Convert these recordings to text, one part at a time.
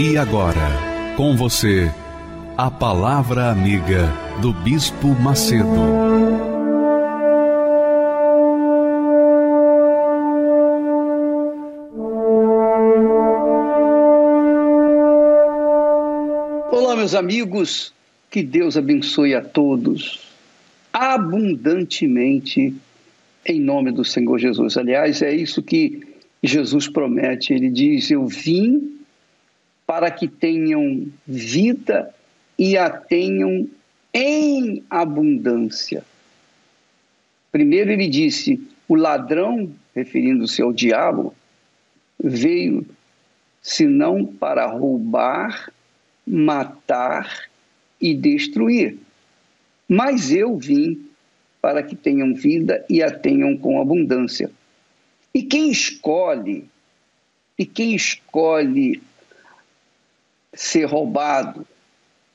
E agora, com você, a Palavra Amiga do Bispo Macedo. Olá, meus amigos, que Deus abençoe a todos abundantemente em nome do Senhor Jesus. Aliás, é isso que Jesus promete. Ele diz: Eu vim para que tenham vida e a tenham em abundância. Primeiro ele disse: o ladrão, referindo-se ao diabo, veio senão para roubar, matar e destruir. Mas eu vim para que tenham vida e a tenham com abundância. E quem escolhe, e quem escolhe ser roubado,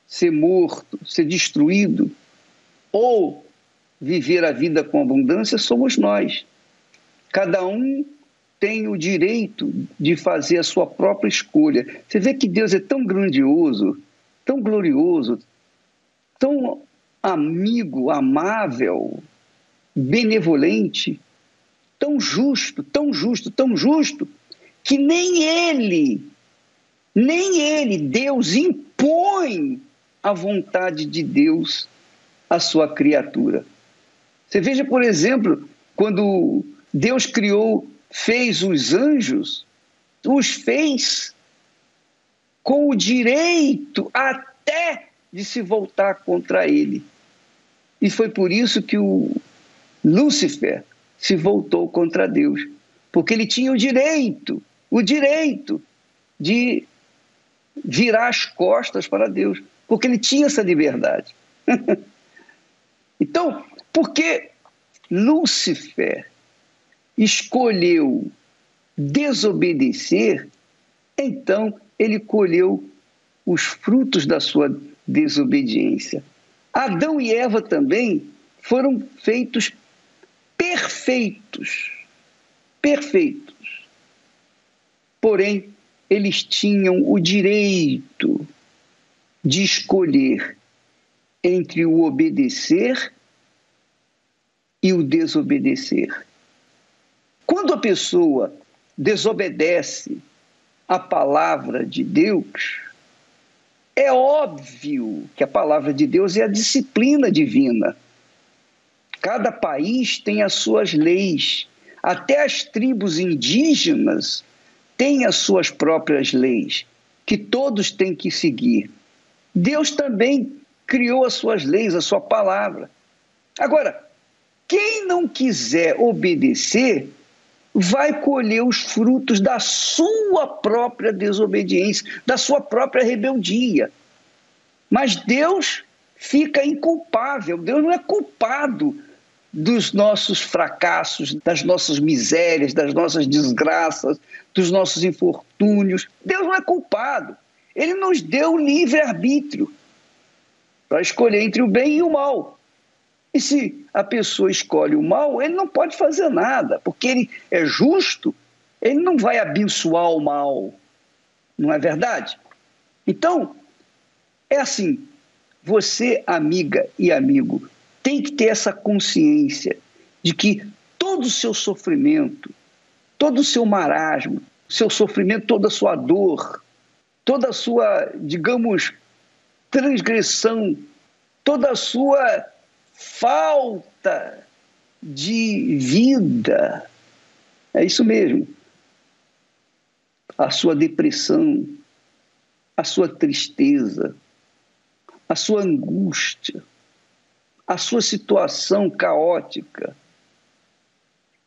ser morto, ser destruído, ou viver a vida com abundância, somos nós. Cada um tem o direito de fazer a sua própria escolha. Você vê que Deus é tão grandioso, tão glorioso, tão amigo, amável, benevolente, tão justo, tão justo, tão justo, que nem ele nem ele, Deus, impõe a vontade de Deus à sua criatura. Você veja, por exemplo, quando Deus criou, fez os anjos, os fez com o direito até de se voltar contra ele. E foi por isso que o Lúcifer se voltou contra Deus, porque ele tinha o direito, o direito de virar as costas para Deus, porque ele tinha essa liberdade. então, porque Lúcifer escolheu desobedecer, então ele colheu os frutos da sua desobediência. Adão e Eva também foram feitos perfeitos, perfeitos. Porém, eles tinham o direito de escolher entre o obedecer e o desobedecer. Quando a pessoa desobedece a palavra de Deus, é óbvio que a palavra de Deus é a disciplina divina. Cada país tem as suas leis. Até as tribos indígenas tem as suas próprias leis, que todos têm que seguir. Deus também criou as suas leis, a sua palavra. Agora, quem não quiser obedecer, vai colher os frutos da sua própria desobediência, da sua própria rebeldia. Mas Deus fica inculpável, Deus não é culpado dos nossos fracassos, das nossas misérias, das nossas desgraças, dos nossos infortúnios. Deus não é culpado. Ele nos deu livre-arbítrio para escolher entre o bem e o mal. E se a pessoa escolhe o mal, ele não pode fazer nada, porque ele é justo, ele não vai abençoar o mal. Não é verdade? Então, é assim: você, amiga e amigo, tem que ter essa consciência de que todo o seu sofrimento, todo o seu marasmo, seu sofrimento, toda a sua dor, toda a sua, digamos, transgressão, toda a sua falta de vida, é isso mesmo. A sua depressão, a sua tristeza, a sua angústia, a sua situação caótica.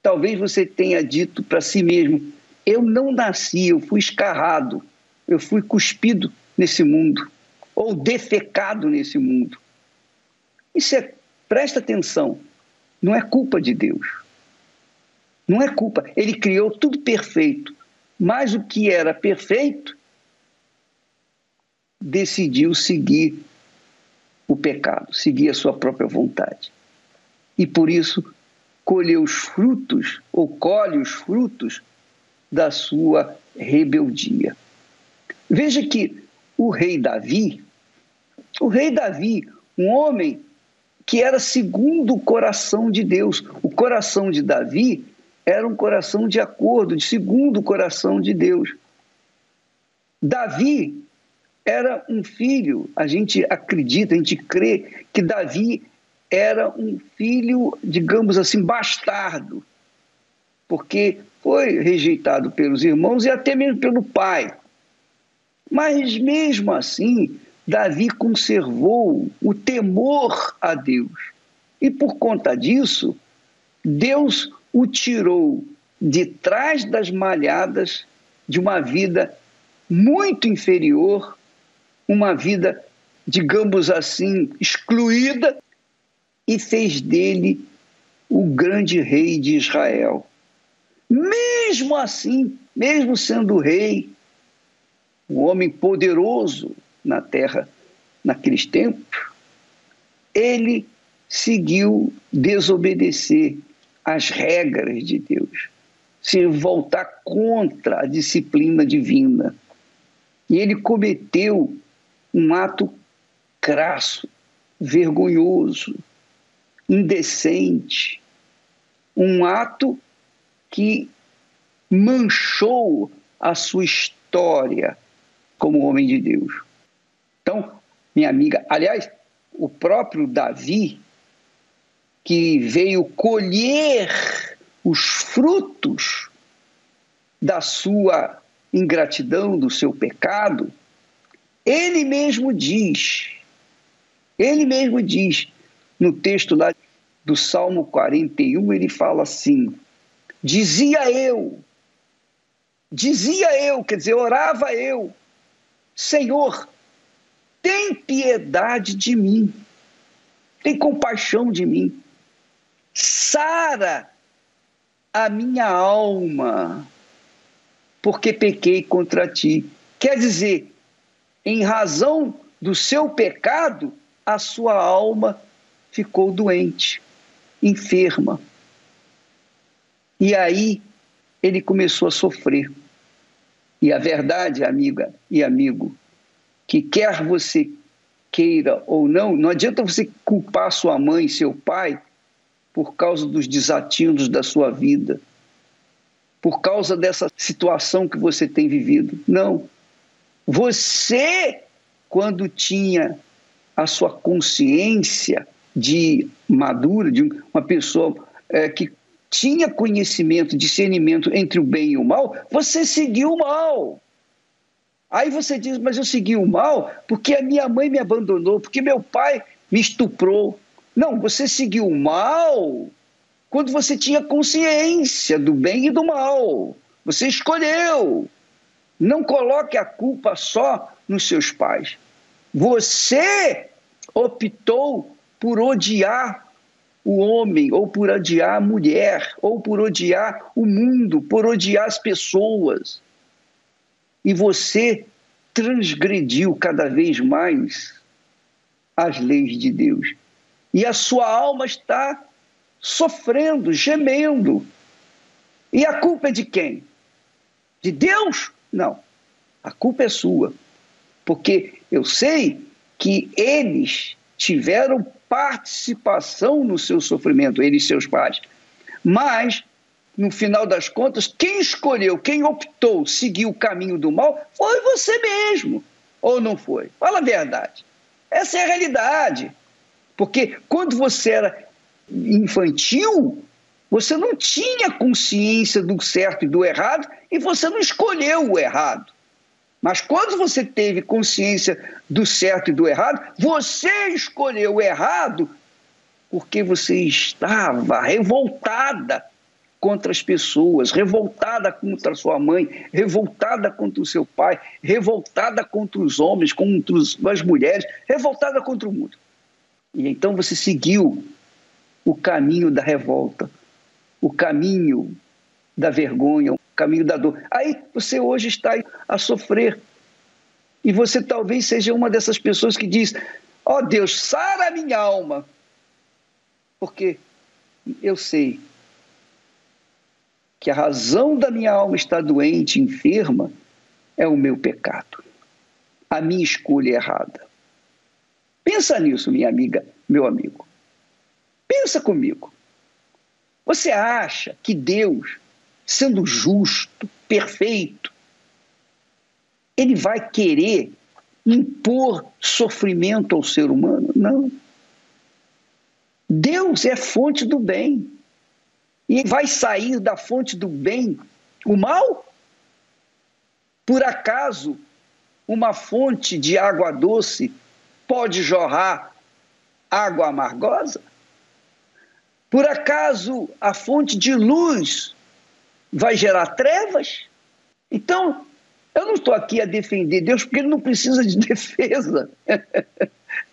Talvez você tenha dito para si mesmo: Eu não nasci, eu fui escarrado, eu fui cuspido nesse mundo, ou defecado nesse mundo. Isso é, presta atenção, não é culpa de Deus. Não é culpa. Ele criou tudo perfeito, mas o que era perfeito decidiu seguir o pecado, seguir a sua própria vontade. E por isso colheu os frutos, ou colhe os frutos da sua rebeldia. Veja que o rei Davi, o rei Davi, um homem que era segundo o coração de Deus. O coração de Davi era um coração de acordo, de segundo o coração de Deus. Davi era um filho, a gente acredita, a gente crê que Davi era um filho, digamos assim, bastardo, porque foi rejeitado pelos irmãos e até mesmo pelo pai. Mas mesmo assim, Davi conservou o temor a Deus. E por conta disso, Deus o tirou de trás das malhadas de uma vida muito inferior, uma vida, digamos assim, excluída, e fez dele o grande rei de Israel. Mesmo assim, mesmo sendo rei, um homem poderoso, na terra naqueles tempos, ele seguiu desobedecer às regras de Deus, se voltar contra a disciplina divina. E ele cometeu um ato crasso, vergonhoso, indecente, um ato que manchou a sua história como homem de Deus. Então, minha amiga, aliás, o próprio Davi, que veio colher os frutos da sua ingratidão, do seu pecado, ele mesmo diz, ele mesmo diz, no texto lá do Salmo 41, ele fala assim: dizia eu, dizia eu, quer dizer, orava eu, Senhor, tem piedade de mim, tem compaixão de mim, sara a minha alma, porque pequei contra ti. Quer dizer, em razão do seu pecado, a sua alma ficou doente, enferma. E aí ele começou a sofrer. E a verdade, amiga e amigo, que quer você queira ou não, não adianta você culpar sua mãe e seu pai por causa dos desatinos da sua vida, por causa dessa situação que você tem vivido. Não. Você, quando tinha a sua consciência de madura, de uma pessoa é, que tinha conhecimento, discernimento entre o bem e o mal, você seguiu o mal. Aí você diz, mas eu segui o mal porque a minha mãe me abandonou, porque meu pai me estuprou. Não, você seguiu o mal quando você tinha consciência do bem e do mal. Você escolheu. Não coloque a culpa só nos seus pais. Você optou por odiar o homem, ou por odiar a mulher, ou por odiar o mundo, por odiar as pessoas e você transgrediu cada vez mais as leis de Deus. E a sua alma está sofrendo, gemendo. E a culpa é de quem? De Deus? Não. A culpa é sua. Porque eu sei que eles tiveram participação no seu sofrimento, eles e seus pais. Mas no final das contas, quem escolheu, quem optou seguir o caminho do mal foi você mesmo. Ou não foi? Fala a verdade. Essa é a realidade. Porque quando você era infantil, você não tinha consciência do certo e do errado e você não escolheu o errado. Mas quando você teve consciência do certo e do errado, você escolheu o errado porque você estava revoltada contra as pessoas, revoltada contra sua mãe, revoltada contra o seu pai, revoltada contra os homens, contra as mulheres, revoltada contra o mundo. E então você seguiu o caminho da revolta, o caminho da vergonha, caminho da dor. Aí você hoje está a sofrer. E você talvez seja uma dessas pessoas que diz: Ó oh Deus, sara minha alma. Porque eu sei que a razão da minha alma estar doente, enferma, é o meu pecado, a minha escolha errada. Pensa nisso, minha amiga, meu amigo. Pensa comigo. Você acha que Deus, sendo justo, perfeito, ele vai querer impor sofrimento ao ser humano? Não. Deus é fonte do bem. E vai sair da fonte do bem o mal? Por acaso uma fonte de água doce pode jorrar água amargosa? Por acaso a fonte de luz vai gerar trevas? Então, eu não estou aqui a defender Deus porque ele não precisa de defesa.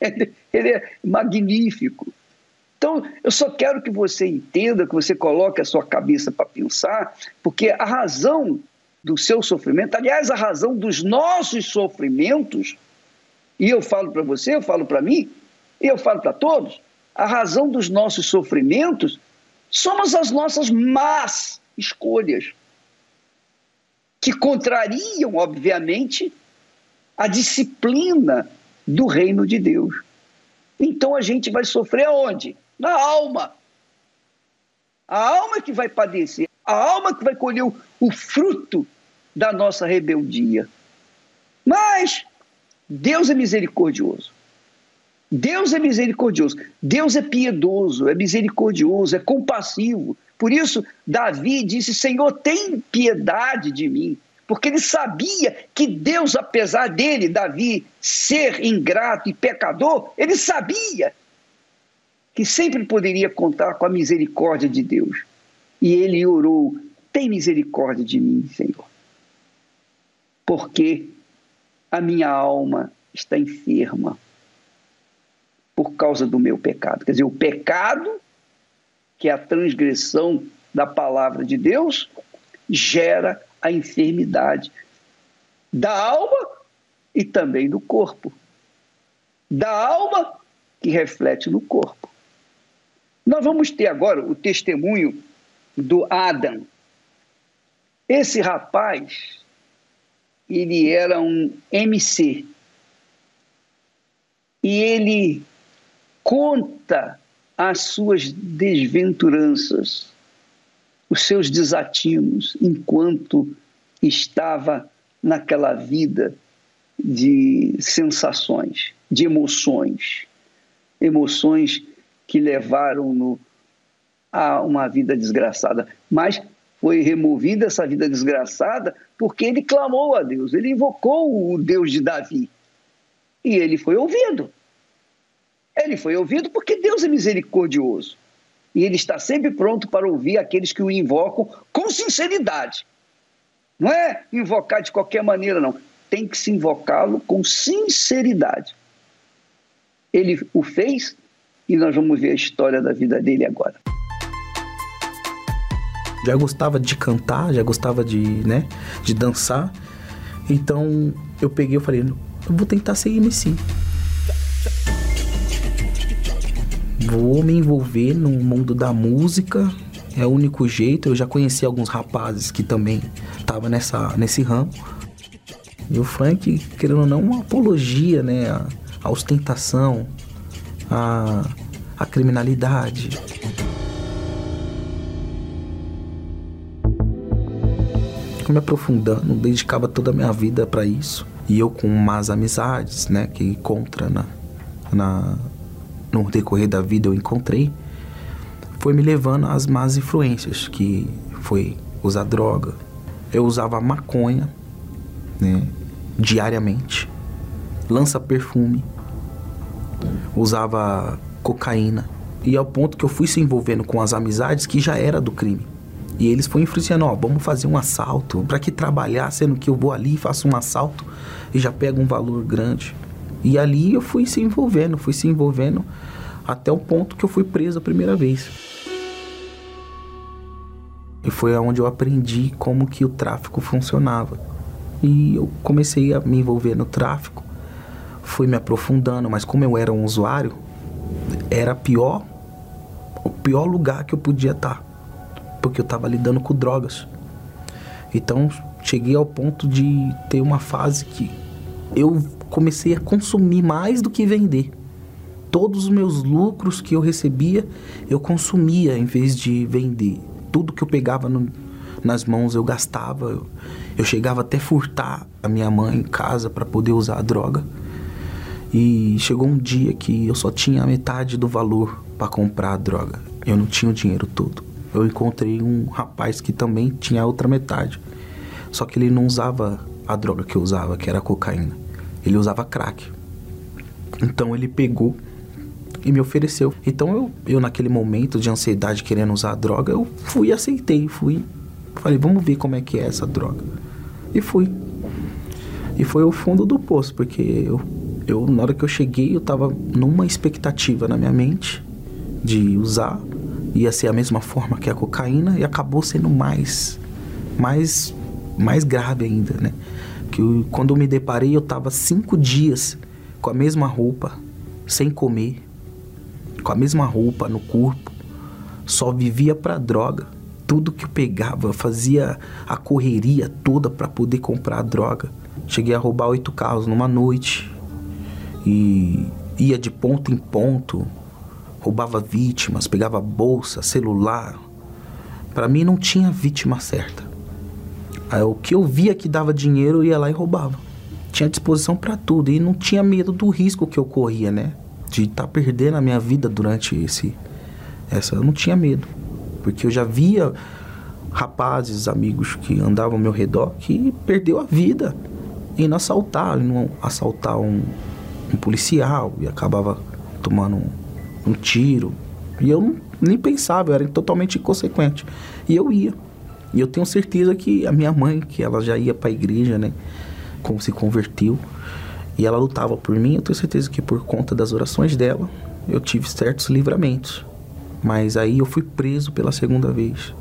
ele é magnífico. Então, eu só quero que você entenda, que você coloque a sua cabeça para pensar, porque a razão do seu sofrimento, aliás, a razão dos nossos sofrimentos, e eu falo para você, eu falo para mim, e eu falo para todos, a razão dos nossos sofrimentos somos as nossas más escolhas, que contrariam, obviamente, a disciplina do reino de Deus. Então a gente vai sofrer aonde? na alma. A alma que vai padecer, a alma que vai colher o, o fruto da nossa rebeldia. Mas Deus é misericordioso. Deus é misericordioso. Deus é piedoso, é misericordioso, é compassivo. Por isso, Davi disse: Senhor, tem piedade de mim. Porque ele sabia que Deus, apesar dele, Davi, ser ingrato e pecador, ele sabia que sempre poderia contar com a misericórdia de Deus. E ele orou: Tem misericórdia de mim, Senhor, porque a minha alma está enferma por causa do meu pecado. Quer dizer, o pecado, que é a transgressão da palavra de Deus, gera a enfermidade da alma e também do corpo. Da alma que reflete no corpo. Nós vamos ter agora o testemunho do Adam. Esse rapaz, ele era um MC. E ele conta as suas desventuranças, os seus desatinos, enquanto estava naquela vida de sensações, de emoções, emoções que levaram-no a uma vida desgraçada. Mas foi removida essa vida desgraçada porque ele clamou a Deus, ele invocou o Deus de Davi. E ele foi ouvido. Ele foi ouvido porque Deus é misericordioso. E ele está sempre pronto para ouvir aqueles que o invocam com sinceridade. Não é invocar de qualquer maneira, não. Tem que se invocá-lo com sinceridade. Ele o fez e nós vamos ver a história da vida dele agora. Já gostava de cantar, já gostava de, né, de dançar. Então eu peguei e falei, eu vou tentar ser MC. Vou me envolver no mundo da música, é o único jeito. Eu já conheci alguns rapazes que também estavam nesse ramo. E o funk, querendo ou não, uma apologia, né, a ostentação, a, a criminalidade. Me aprofundando, dedicava toda a minha vida para isso. E eu com más amizades, né, que encontra na, na, no decorrer da vida eu encontrei, foi me levando às más influências, que foi usar droga. Eu usava maconha, né, diariamente, lança perfume, usava cocaína. E ao ponto que eu fui se envolvendo com as amizades que já era do crime. E eles foram influenciando, ó, vamos fazer um assalto. Para que trabalhar, sendo que eu vou ali, faço um assalto e já pego um valor grande. E ali eu fui se envolvendo, fui se envolvendo até o ponto que eu fui preso a primeira vez. E foi onde eu aprendi como que o tráfico funcionava. E eu comecei a me envolver no tráfico, fui me aprofundando, mas como eu era um usuário, era pior, o pior lugar que eu podia estar, porque eu estava lidando com drogas. Então cheguei ao ponto de ter uma fase que eu comecei a consumir mais do que vender. Todos os meus lucros que eu recebia, eu consumia em vez de vender tudo que eu pegava no, nas mãos eu gastava. Eu, eu, chegava até furtar a minha mãe em casa para poder usar a droga. E chegou um dia que eu só tinha a metade do valor para comprar a droga. Eu não tinha o dinheiro todo. Eu encontrei um rapaz que também tinha a outra metade. Só que ele não usava a droga que eu usava, que era a cocaína. Ele usava crack. Então ele pegou e me ofereceu. Então eu, eu naquele momento de ansiedade querendo usar a droga, eu fui aceitei, fui. Falei, vamos ver como é que é essa droga. E fui. E foi o fundo do poço, porque eu, eu na hora que eu cheguei, eu tava numa expectativa na minha mente de usar. Ia ser a mesma forma que a cocaína e acabou sendo mais mais mais grave ainda, né? Que eu, quando eu me deparei, eu tava cinco dias com a mesma roupa, sem comer, com a mesma roupa no corpo, só vivia para droga. Tudo que eu pegava, fazia a correria toda para poder comprar droga. Cheguei a roubar oito carros numa noite e ia de ponto em ponto, roubava vítimas, pegava bolsa, celular. Para mim não tinha vítima certa. Aí, o que eu via que dava dinheiro, eu ia lá e roubava. Tinha disposição para tudo e não tinha medo do risco que eu corria, né? de estar tá perdendo a minha vida durante esse essa eu não tinha medo porque eu já via rapazes amigos que andavam ao meu redor que perdeu a vida indo assaltar indo assaltar um, um policial e acabava tomando um, um tiro e eu não, nem pensava eu era totalmente inconsequente e eu ia e eu tenho certeza que a minha mãe que ela já ia para a igreja né como se converteu e ela lutava por mim, eu tenho certeza que por conta das orações dela, eu tive certos livramentos. Mas aí eu fui preso pela segunda vez.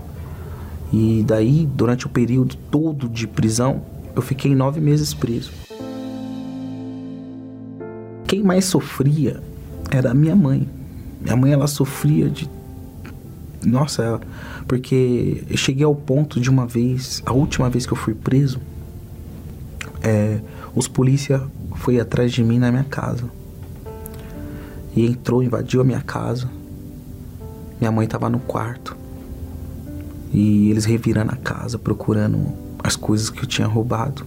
E daí, durante o período todo de prisão, eu fiquei nove meses preso. Quem mais sofria era a minha mãe. Minha mãe, ela sofria de. Nossa, porque eu cheguei ao ponto de uma vez, a última vez que eu fui preso, é, os polícia foi atrás de mim na minha casa. E entrou, invadiu a minha casa. Minha mãe estava no quarto. E eles revirando a casa, procurando as coisas que eu tinha roubado.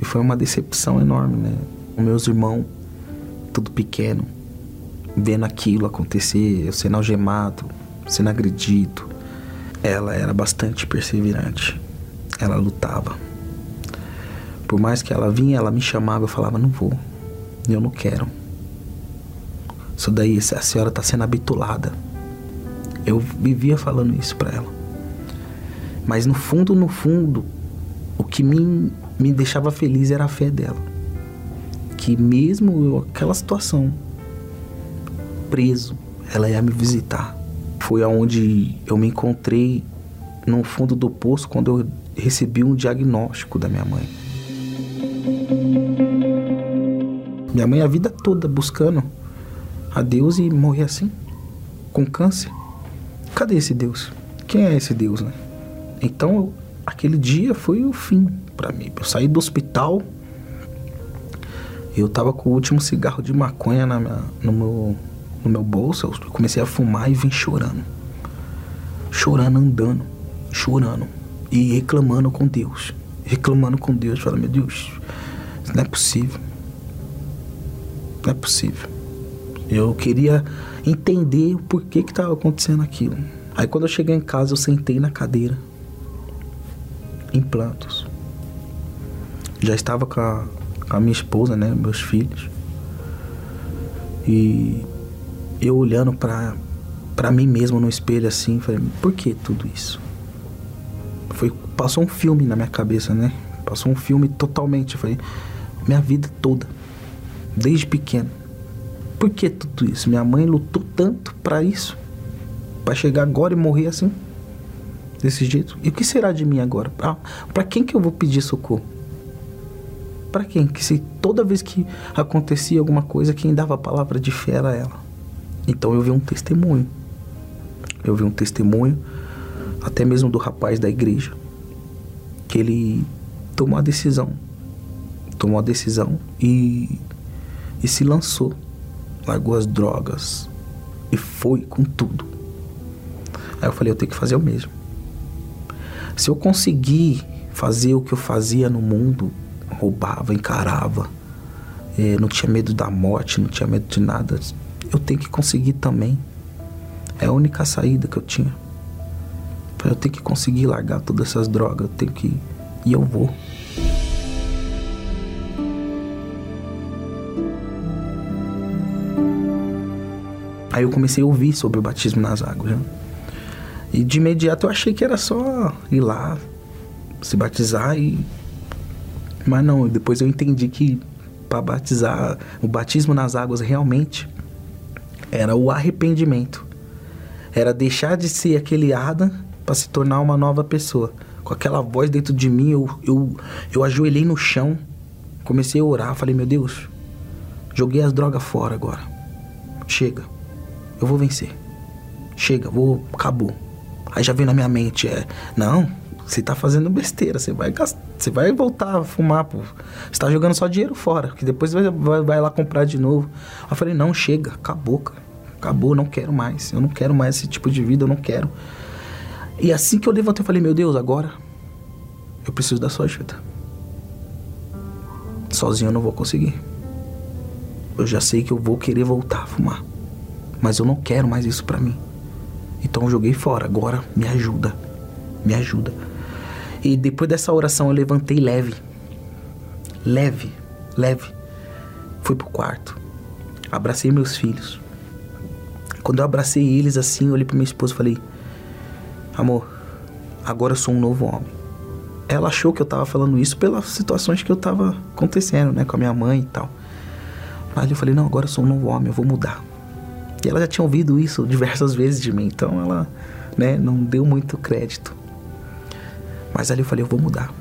E foi uma decepção enorme, né? Os meus irmãos, tudo pequeno, vendo aquilo acontecer, eu sendo algemado, sendo agredido. Ela era bastante perseverante. Ela lutava. Por mais que ela vinha, ela me chamava, eu falava, não vou. Eu não quero. Isso daí, a senhora está sendo habitulada. Eu vivia falando isso para ela. Mas no fundo, no fundo, o que me, me deixava feliz era a fé dela. Que mesmo eu, aquela situação, preso, ela ia me visitar. Foi aonde eu me encontrei no fundo do poço quando eu recebi um diagnóstico da minha mãe. Minha mãe a vida toda buscando a Deus e morrer assim, com câncer. Cadê esse Deus? Quem é esse Deus, né? Então, aquele dia foi o fim para mim. Eu saí do hospital, eu tava com o último cigarro de maconha na minha, no, meu, no meu bolso, eu comecei a fumar e vim chorando. Chorando, andando, chorando e reclamando com Deus. Reclamando com Deus, falando, meu Deus, isso não é possível. Não é possível. Eu queria entender o porquê que estava acontecendo aquilo. Aí quando eu cheguei em casa, eu sentei na cadeira. Implantos. Já estava com a, com a minha esposa, né? Meus filhos. E eu olhando para para mim mesmo no espelho assim, falei, por que tudo isso? passou um filme na minha cabeça, né? Passou um filme totalmente. Foi minha vida toda, desde pequeno. Por que tudo isso? Minha mãe lutou tanto para isso, para chegar agora e morrer assim, desse jeito. E o que será de mim agora? Ah, para quem que eu vou pedir socorro? Para quem? Que se toda vez que acontecia alguma coisa, quem dava a palavra de fé era ela. Então eu vi um testemunho. Eu vi um testemunho, até mesmo do rapaz da igreja, que ele tomou a decisão. Tomou a decisão e, e se lançou. Largou as drogas e foi com tudo. Aí eu falei, eu tenho que fazer o mesmo. Se eu conseguir fazer o que eu fazia no mundo, roubava, encarava, é, não tinha medo da morte, não tinha medo de nada, eu tenho que conseguir também. É a única saída que eu tinha. Eu tenho que conseguir largar todas essas drogas, eu tenho que. E eu vou. Aí eu comecei a ouvir sobre o batismo nas águas. Né? E de imediato eu achei que era só ir lá, se batizar e. Mas não, depois eu entendi que para batizar, o batismo nas águas realmente era o arrependimento. Era deixar de ser aquele Adam para se tornar uma nova pessoa. Com aquela voz dentro de mim, eu, eu, eu ajoelhei no chão, comecei a orar, falei, meu Deus, joguei as drogas fora agora. Chega, eu vou vencer. Chega, vou, acabou. Aí já veio na minha mente, é, não, você tá fazendo besteira, você vai você vai voltar a fumar, pô. Você tá jogando só dinheiro fora, que depois vai, vai, vai lá comprar de novo. Eu falei, não, chega, acabou, cara. Acabou, não quero mais. Eu não quero mais esse tipo de vida, eu não quero. E assim que eu levantei, eu falei, meu Deus, agora eu preciso da sua ajuda. Sozinho eu não vou conseguir. Eu já sei que eu vou querer voltar a fumar. Mas eu não quero mais isso para mim. Então eu joguei fora. Agora me ajuda. Me ajuda. E depois dessa oração eu levantei leve. Leve, leve. Fui pro quarto. Abracei meus filhos. Quando eu abracei eles assim, eu olhei pra minha esposa e falei: Amor, agora eu sou um novo homem. Ela achou que eu tava falando isso pelas situações que eu tava acontecendo, né, com a minha mãe e tal. Mas eu falei: Não, agora eu sou um novo homem, eu vou mudar. E ela já tinha ouvido isso diversas vezes de mim, então ela, né, não deu muito crédito. Mas ali eu falei, eu vou mudar.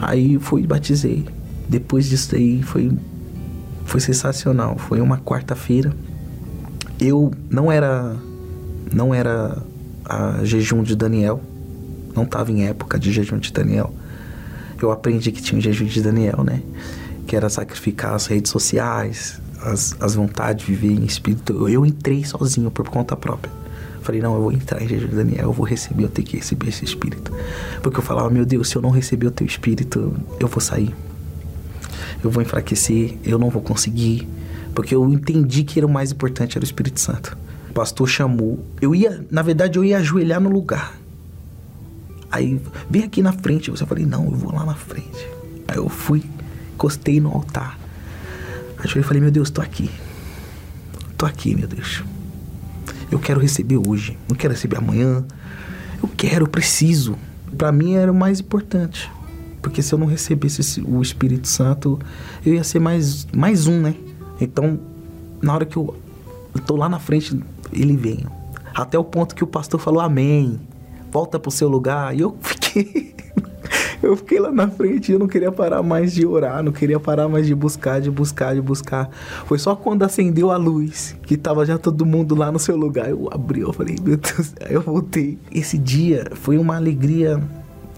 Aí fui batizei. Depois disso aí foi foi sensacional. Foi uma quarta-feira. Eu não era não era a jejum de Daniel. Não estava em época de jejum de Daniel. Eu aprendi que tinha um jejum de Daniel, né? Que era sacrificar as redes sociais, as, as vontades de viver em espírito. Eu entrei sozinho por conta própria. Falei, não, eu vou entrar em jejum de Daniel, eu vou receber, eu tenho que receber esse espírito. Porque eu falava, meu Deus, se eu não receber o teu espírito, eu vou sair. Eu vou enfraquecer, eu não vou conseguir. Porque eu entendi que era o mais importante era o Espírito Santo. O pastor chamou. Eu ia, na verdade, eu ia ajoelhar no lugar. Aí, vem aqui na frente. Eu falei, não, eu vou lá na frente. Aí eu fui, encostei no altar. Aí eu falei, meu Deus, tô aqui. Tô aqui, meu Deus. Eu quero receber hoje, não quero receber amanhã. Eu quero, eu preciso. Para mim era o mais importante. Porque se eu não recebesse o Espírito Santo, eu ia ser mais, mais um, né? Então, na hora que eu, tô lá na frente, ele vem. Até o ponto que o pastor falou amém. Volta pro seu lugar. E eu fiquei eu fiquei lá na frente e eu não queria parar mais de orar, não queria parar mais de buscar, de buscar, de buscar. Foi só quando acendeu a luz, que tava já todo mundo lá no seu lugar, eu abri, eu falei, meu Deus, aí eu voltei. Esse dia foi uma alegria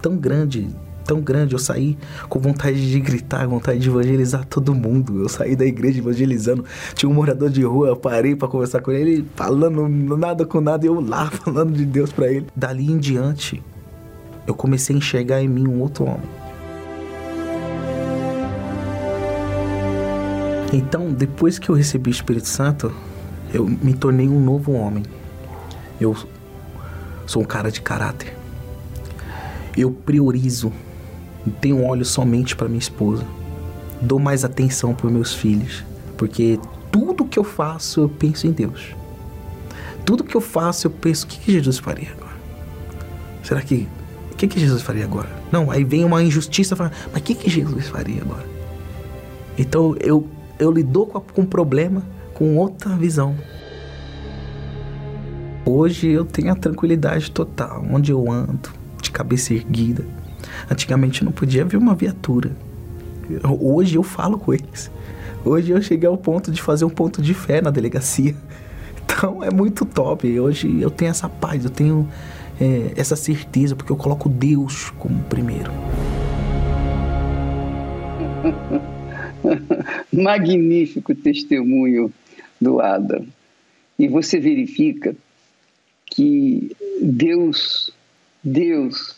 tão grande, tão grande. Eu saí com vontade de gritar, vontade de evangelizar todo mundo. Eu saí da igreja evangelizando. Tinha um morador de rua, eu parei para conversar com ele, falando nada com nada, e eu lá falando de Deus para ele. Dali em diante, eu comecei a enxergar em mim um outro homem. Então, depois que eu recebi o Espírito Santo, eu me tornei um novo homem. Eu sou um cara de caráter. Eu priorizo, tenho olhos somente para minha esposa. Dou mais atenção para meus filhos, porque tudo que eu faço eu penso em Deus. Tudo que eu faço eu penso o que, que Jesus faria agora. Será que. O que, que Jesus faria agora? Não, aí vem uma injustiça, fala, mas o que, que Jesus faria agora? Então eu, eu lido com, com o problema com outra visão. Hoje eu tenho a tranquilidade total, onde eu ando, de cabeça erguida. Antigamente eu não podia ver uma viatura. Hoje eu falo com eles. Hoje eu cheguei ao ponto de fazer um ponto de fé na delegacia. Então é muito top. Hoje eu tenho essa paz, eu tenho é, essa certeza, porque eu coloco Deus como primeiro. Magnífico testemunho do Adam. E você verifica que Deus, Deus,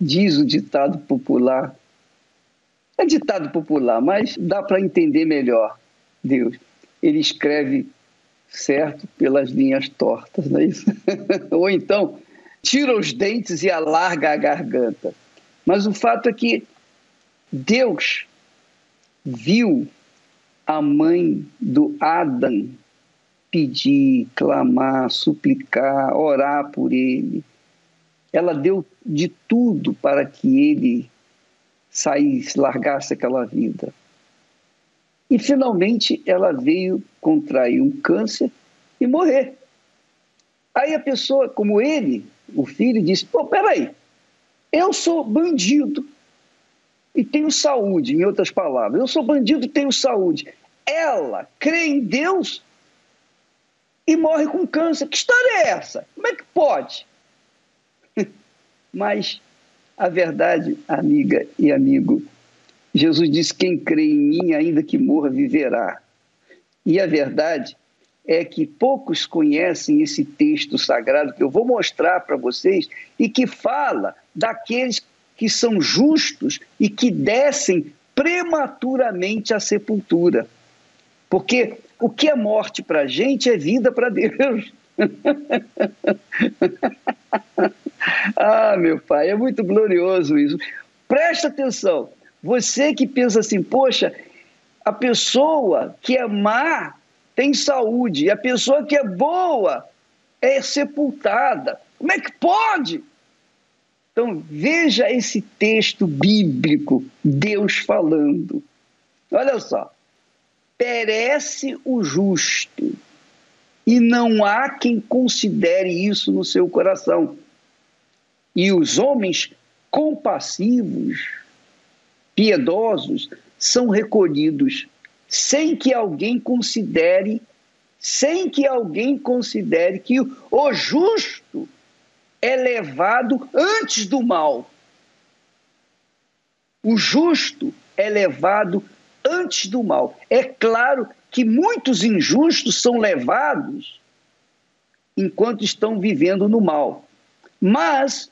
diz o ditado popular, é ditado popular, mas dá para entender melhor. Deus, ele escreve certo pelas linhas tortas, não é isso? Ou então, tira os dentes e alarga a garganta. Mas o fato é que Deus viu a mãe do Adam pedir, clamar, suplicar, orar por ele. Ela deu de tudo para que ele saísse, largasse aquela vida. E finalmente ela veio contrair um câncer e morrer. Aí a pessoa, como ele, o filho, disse: Pô, peraí, eu sou bandido e tenho saúde, em outras palavras. Eu sou bandido e tenho saúde. Ela crê em Deus e morre com câncer. Que história é essa? Como é que pode? Mas a verdade, amiga e amigo, Jesus disse: quem crê em mim, ainda que morra, viverá. E a verdade é que poucos conhecem esse texto sagrado que eu vou mostrar para vocês e que fala daqueles que são justos e que descem prematuramente à sepultura. Porque o que é morte para a gente é vida para Deus. ah, meu pai, é muito glorioso isso. Presta atenção. Você que pensa assim, poxa, a pessoa que é má tem saúde, e a pessoa que é boa é sepultada. Como é que pode? Então, veja esse texto bíblico, Deus falando. Olha só perece o justo, e não há quem considere isso no seu coração. E os homens compassivos, piedosos, são recolhidos sem que alguém considere, sem que alguém considere que o justo é levado antes do mal. O justo é levado antes do mal. É claro que muitos injustos são levados enquanto estão vivendo no mal. Mas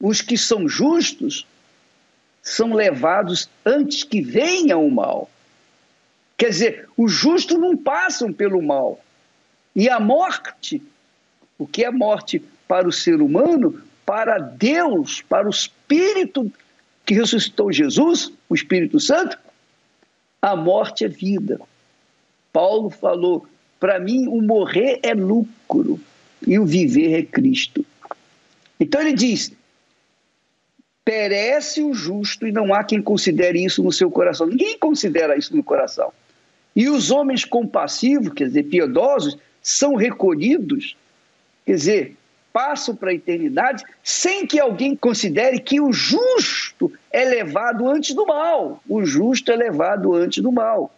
os que são justos são levados antes que venha o mal. Quer dizer, os justos não passam pelo mal. E a morte, o que é morte para o ser humano, para Deus, para o espírito que ressuscitou Jesus, o Espírito Santo, a morte é vida. Paulo falou: para mim, o morrer é lucro e o viver é Cristo. Então ele diz: perece o justo e não há quem considere isso no seu coração. Ninguém considera isso no coração. E os homens compassivos, quer dizer, piedosos, são recolhidos, quer dizer, passam para a eternidade sem que alguém considere que o justo é levado antes do mal. O justo é levado antes do mal.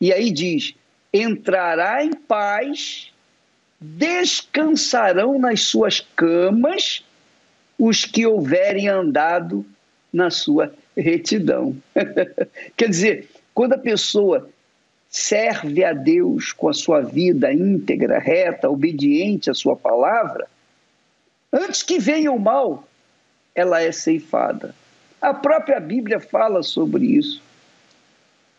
E aí diz: entrará em paz, descansarão nas suas camas os que houverem andado na sua retidão. Quer dizer, quando a pessoa serve a Deus com a sua vida íntegra, reta, obediente à sua palavra, antes que venha o mal, ela é ceifada. A própria Bíblia fala sobre isso.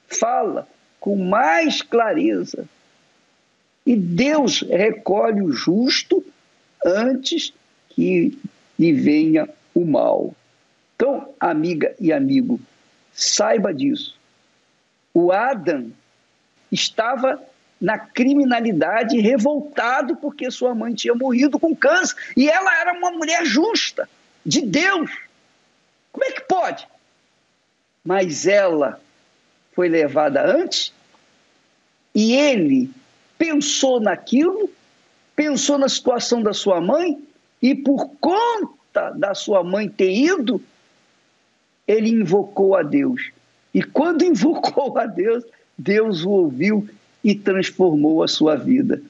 Fala com mais clareza. E Deus recolhe o justo antes que lhe venha o mal. Então, amiga e amigo, saiba disso. O Adam estava na criminalidade, revoltado porque sua mãe tinha morrido com câncer. E ela era uma mulher justa, de Deus. Como é que pode? Mas ela foi levada antes e ele pensou naquilo, pensou na situação da sua mãe e por conta da sua mãe ter ido, ele invocou a Deus. E quando invocou a Deus, Deus o ouviu e transformou a sua vida.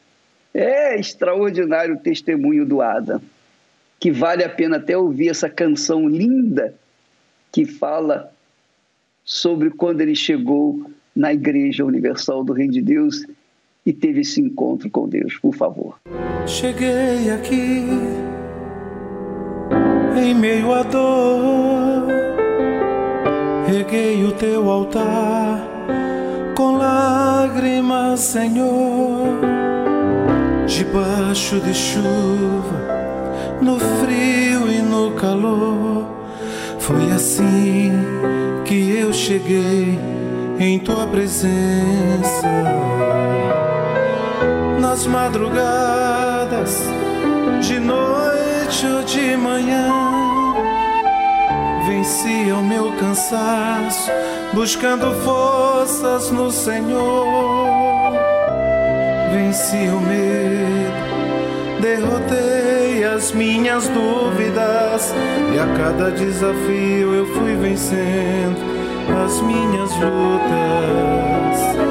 É extraordinário o testemunho do Adam, que vale a pena até ouvir essa canção linda que fala sobre quando ele chegou na Igreja Universal do Reino de Deus e teve esse encontro com Deus, por favor. Cheguei aqui em meio à dor, reguei o teu altar Senhor, debaixo de chuva, no frio e no calor. Foi assim que eu cheguei em tua presença. Nas madrugadas, de noite ou de manhã vencia o meu cansaço, buscando forças no Senhor. Venci o medo, derrotei as minhas dúvidas, e a cada desafio eu fui vencendo as minhas lutas.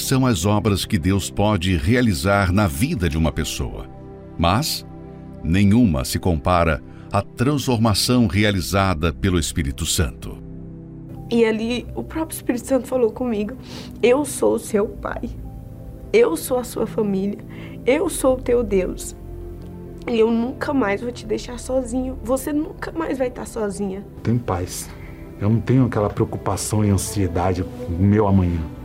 São as obras que Deus pode realizar na vida de uma pessoa, mas nenhuma se compara à transformação realizada pelo Espírito Santo. E ali o próprio Espírito Santo falou comigo: Eu sou o seu pai. Eu sou a sua família. Eu sou o teu Deus. E eu nunca mais vou te deixar sozinho. Você nunca mais vai estar sozinha. Tem paz. Eu não tenho aquela preocupação e ansiedade meu amanhã.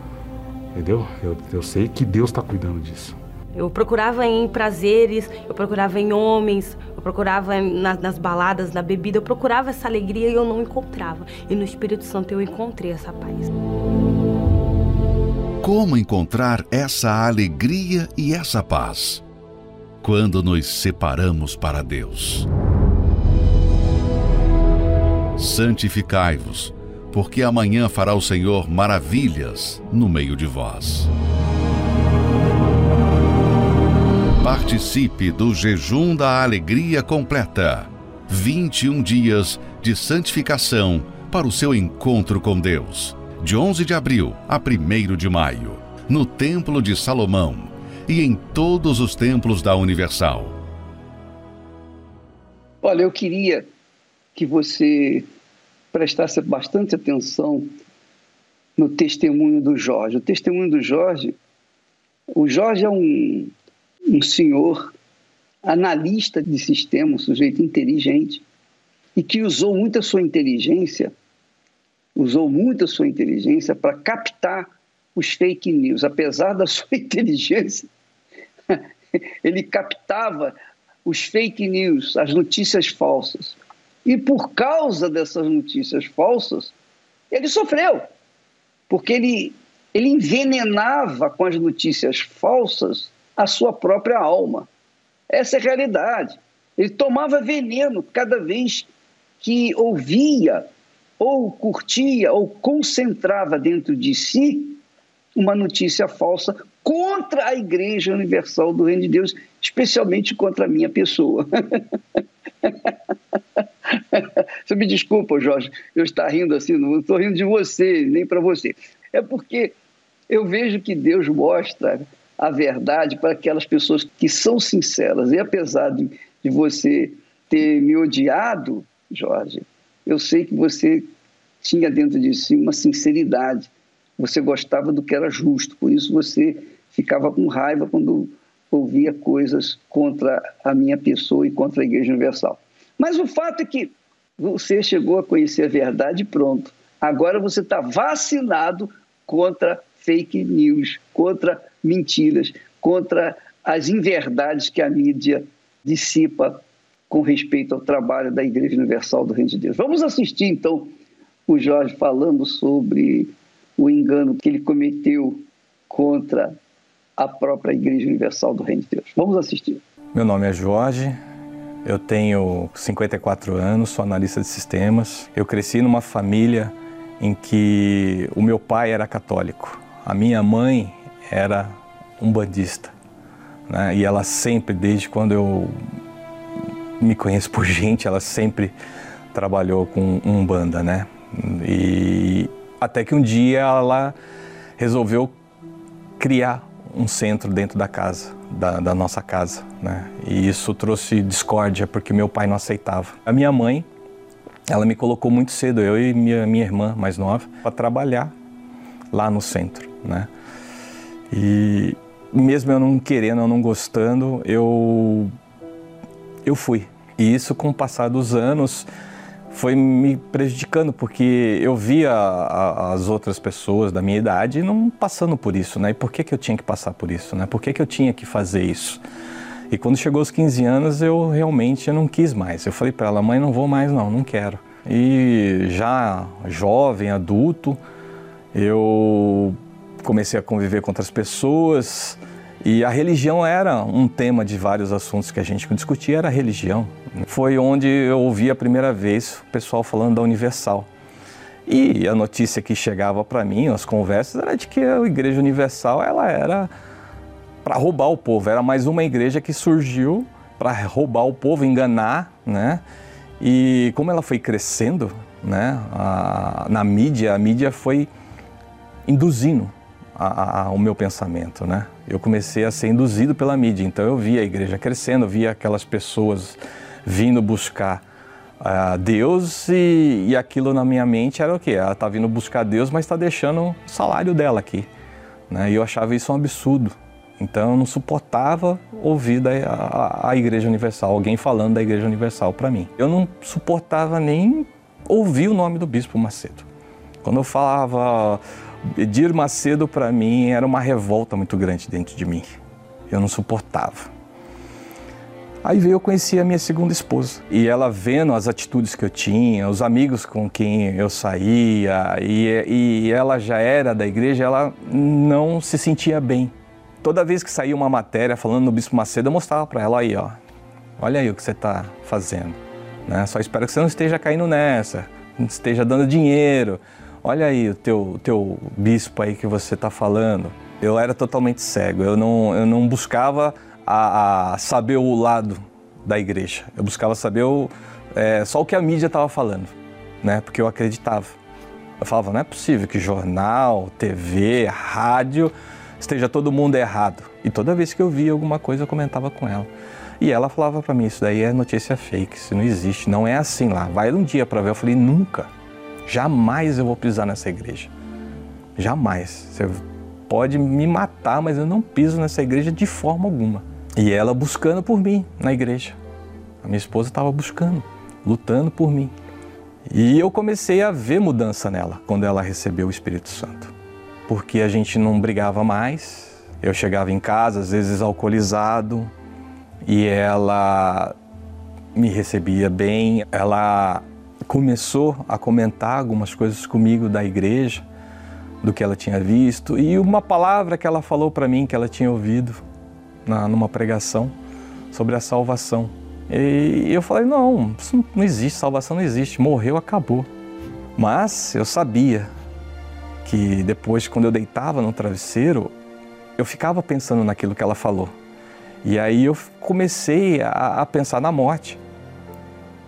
Entendeu? Eu, eu sei que Deus está cuidando disso. Eu procurava em prazeres, eu procurava em homens, eu procurava nas, nas, baladas, na bebida, eu procurava essa alegria e eu não encontrava. E no Espírito Santo eu encontrei essa paz. Como encontrar essa alegria e essa paz? Quando nos separamos para Deus. Santificai-vos, porque amanhã fará o Senhor maravilhas no meio de vós. Participe do jejum da alegria completa. 21 dias de santificação para o seu encontro com Deus. De 11 de abril a 1 de maio, no Templo de Salomão e em todos os templos da Universal. Olha, eu queria que você prestasse bastante atenção no testemunho do Jorge. O testemunho do Jorge, o Jorge é um um senhor analista de sistema, um sujeito inteligente, e que usou muito a sua inteligência, usou muito a sua inteligência para captar os fake news. Apesar da sua inteligência, ele captava os fake news, as notícias falsas. E por causa dessas notícias falsas, ele sofreu, porque ele, ele envenenava com as notícias falsas a sua própria alma. Essa é a realidade. Ele tomava veneno cada vez que ouvia, ou curtia, ou concentrava dentro de si uma notícia falsa contra a Igreja Universal do Reino de Deus, especialmente contra a minha pessoa. você me desculpa, Jorge, eu estou rindo assim, não estou rindo de você, nem para você. É porque eu vejo que Deus mostra a verdade para aquelas pessoas que são sinceras. E apesar de, de você ter me odiado, Jorge, eu sei que você tinha dentro de si uma sinceridade. Você gostava do que era justo, por isso você ficava com raiva quando ouvia coisas contra a minha pessoa e contra a Igreja Universal. Mas o fato é que você chegou a conhecer a verdade pronto. Agora você está vacinado contra fake news, contra mentiras, contra as inverdades que a mídia dissipa com respeito ao trabalho da Igreja Universal do Reino de Deus. Vamos assistir então o Jorge falando sobre o engano que ele cometeu contra a própria Igreja Universal do Reino de Deus. Vamos assistir. Meu nome é Jorge, eu tenho 54 anos, sou analista de sistemas. Eu cresci numa família em que o meu pai era católico. A minha mãe era um bandista. Né? E ela sempre, desde quando eu me conheço por gente, ela sempre trabalhou com um banda, né? E até que um dia ela resolveu criar um centro dentro da casa, da, da, nossa casa, né? E isso trouxe discórdia porque meu pai não aceitava. A minha mãe, ela me colocou muito cedo, eu e minha, minha irmã mais nova, para trabalhar lá no centro né? E mesmo eu não querendo, eu não gostando, eu eu fui. E isso com o passar dos anos foi me prejudicando porque eu via a, as outras pessoas da minha idade não passando por isso, né? E por que, que eu tinha que passar por isso, né? Por que, que eu tinha que fazer isso? E quando chegou os 15 anos, eu realmente eu não quis mais. Eu falei para ela, mãe, não vou mais não, não quero. E já jovem, adulto, eu comecei a conviver com outras pessoas e a religião era um tema de vários assuntos que a gente discutia, era a religião. Foi onde eu ouvi a primeira vez o pessoal falando da Universal. E a notícia que chegava para mim, as conversas, era de que a Igreja Universal ela era para roubar o povo, era mais uma igreja que surgiu para roubar o povo, enganar, né? E como ela foi crescendo, né, a, na mídia, a mídia foi induzindo a, a, o meu pensamento, né? Eu comecei a ser induzido pela mídia, então eu via a igreja crescendo, via aquelas pessoas vindo buscar uh, Deus e, e, aquilo na minha mente era o quê? Ela está vindo buscar Deus, mas está deixando o salário dela aqui, né? E eu achava isso um absurdo, Então eu não suportava ouvir da, a, a Igreja Universal, alguém falando da Igreja Universal para mim. Eu não suportava nem ouvir o nome do Bispo Macedo. Quando eu falava Edir Macedo, para mim era uma revolta muito grande dentro de mim. Eu não suportava. Aí veio eu conhecer a minha segunda esposa. E ela vendo as atitudes que eu tinha, os amigos com quem eu saía, e, e ela já era da igreja, ela não se sentia bem. Toda vez que saía uma matéria falando no Bispo Macedo, eu mostrava para ela aí, ó. Olha aí o que você está fazendo. Né? Só espero que você não esteja caindo nessa, não esteja dando dinheiro. Olha aí o teu, teu bispo aí que você está falando. Eu era totalmente cego, eu não, eu não buscava a, a saber o lado da igreja. Eu buscava saber o, é, só o que a mídia estava falando, né? Porque eu acreditava. Eu falava, não é possível que jornal, TV, rádio esteja todo mundo errado. E toda vez que eu via alguma coisa, eu comentava com ela. E ela falava para mim, isso daí é notícia fake, isso não existe, não é assim lá. Vai um dia para ver. Eu falei, nunca, jamais eu vou pisar nessa igreja. Jamais. Você pode me matar, mas eu não piso nessa igreja de forma alguma. E ela buscando por mim na igreja. A minha esposa estava buscando, lutando por mim. E eu comecei a ver mudança nela quando ela recebeu o Espírito Santo. Porque a gente não brigava mais. Eu chegava em casa, às vezes alcoolizado, e ela me recebia bem. Ela começou a comentar algumas coisas comigo da igreja, do que ela tinha visto, e uma palavra que ela falou para mim que ela tinha ouvido na, numa pregação sobre a salvação. E eu falei: não, isso não existe, salvação não existe, morreu, acabou. Mas eu sabia que depois, quando eu deitava no travesseiro, eu ficava pensando naquilo que ela falou. E aí eu comecei a, a pensar na morte,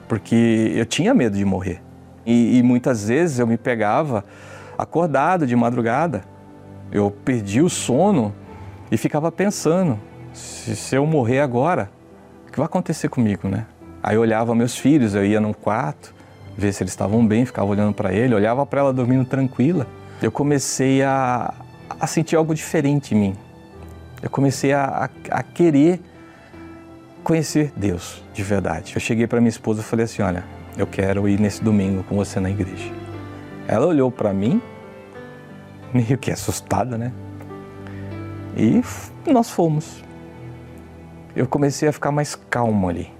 porque eu tinha medo de morrer. E, e muitas vezes eu me pegava acordado de madrugada, eu perdi o sono e ficava pensando: se, se eu morrer agora, o que vai acontecer comigo, né? Aí eu olhava meus filhos, eu ia num quarto, ver se eles estavam bem, ficava olhando para ele, olhava para ela dormindo tranquila. Eu comecei a, a sentir algo diferente em mim. Eu comecei a, a, a querer conhecer Deus de verdade. Eu cheguei para minha esposa e falei assim: Olha, eu quero ir nesse domingo com você na igreja. Ela olhou para mim, meio que assustada, né? E nós fomos. Eu comecei a ficar mais calmo ali.